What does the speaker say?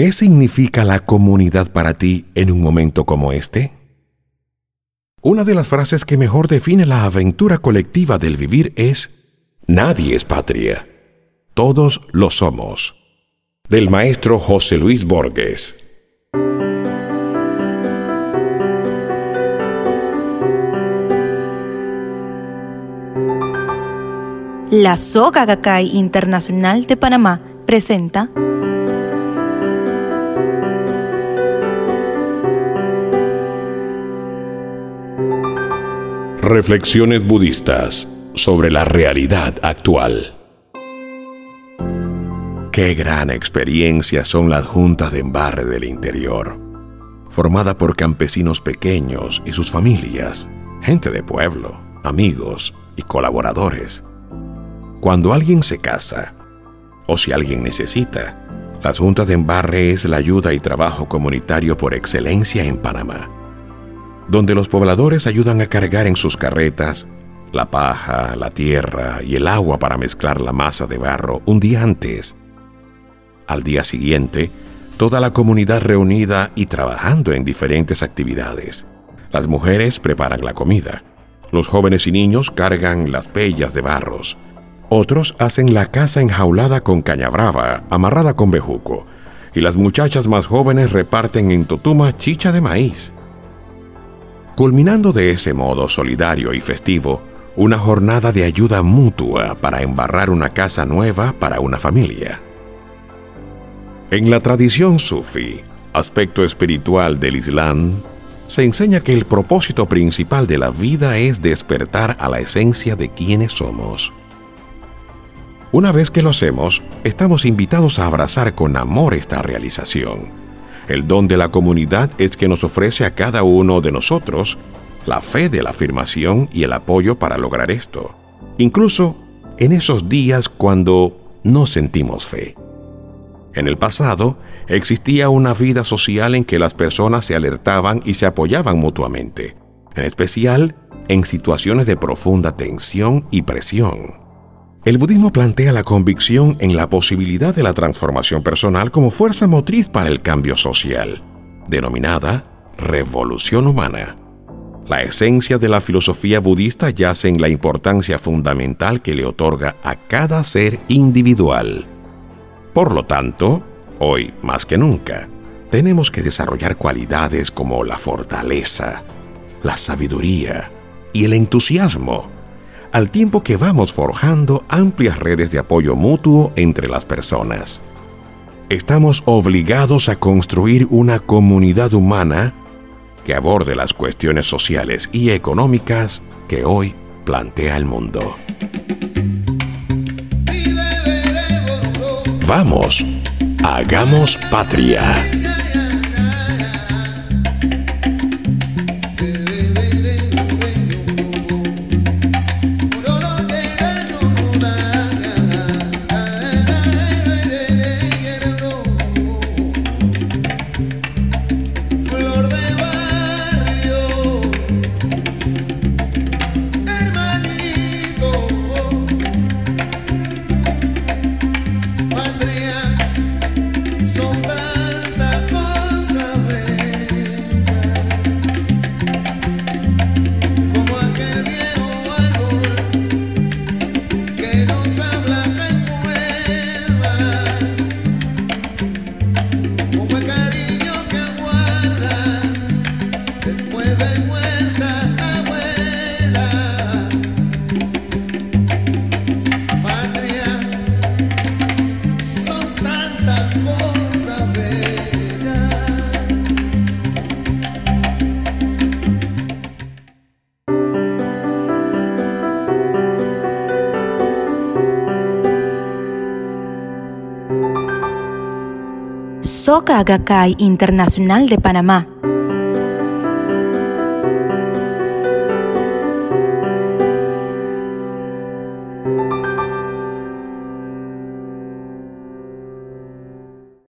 ¿Qué significa la comunidad para ti en un momento como este? Una de las frases que mejor define la aventura colectiva del vivir es, Nadie es patria, todos lo somos. Del maestro José Luis Borges. La Soga Gakkai Internacional de Panamá presenta Reflexiones budistas sobre la realidad actual. Qué gran experiencia son las juntas de embarre del interior, formada por campesinos pequeños y sus familias, gente de pueblo, amigos y colaboradores. Cuando alguien se casa, o si alguien necesita, las juntas de embarre es la ayuda y trabajo comunitario por excelencia en Panamá donde los pobladores ayudan a cargar en sus carretas la paja, la tierra y el agua para mezclar la masa de barro un día antes. Al día siguiente, toda la comunidad reunida y trabajando en diferentes actividades. Las mujeres preparan la comida. Los jóvenes y niños cargan las pellas de barros. Otros hacen la casa enjaulada con caña brava, amarrada con bejuco. Y las muchachas más jóvenes reparten en Totuma chicha de maíz culminando de ese modo solidario y festivo una jornada de ayuda mutua para embarrar una casa nueva para una familia. En la tradición sufi, aspecto espiritual del Islam, se enseña que el propósito principal de la vida es despertar a la esencia de quienes somos. Una vez que lo hacemos, estamos invitados a abrazar con amor esta realización el don de la comunidad es que nos ofrece a cada uno de nosotros la fe de la afirmación y el apoyo para lograr esto, incluso en esos días cuando no sentimos fe. En el pasado, existía una vida social en que las personas se alertaban y se apoyaban mutuamente, en especial en situaciones de profunda tensión y presión. El budismo plantea la convicción en la posibilidad de la transformación personal como fuerza motriz para el cambio social, denominada revolución humana. La esencia de la filosofía budista yace en la importancia fundamental que le otorga a cada ser individual. Por lo tanto, hoy más que nunca, tenemos que desarrollar cualidades como la fortaleza, la sabiduría y el entusiasmo al tiempo que vamos forjando amplias redes de apoyo mutuo entre las personas. Estamos obligados a construir una comunidad humana que aborde las cuestiones sociales y económicas que hoy plantea el mundo. Vamos, hagamos patria. Soka Gakkai Internacional de Panamá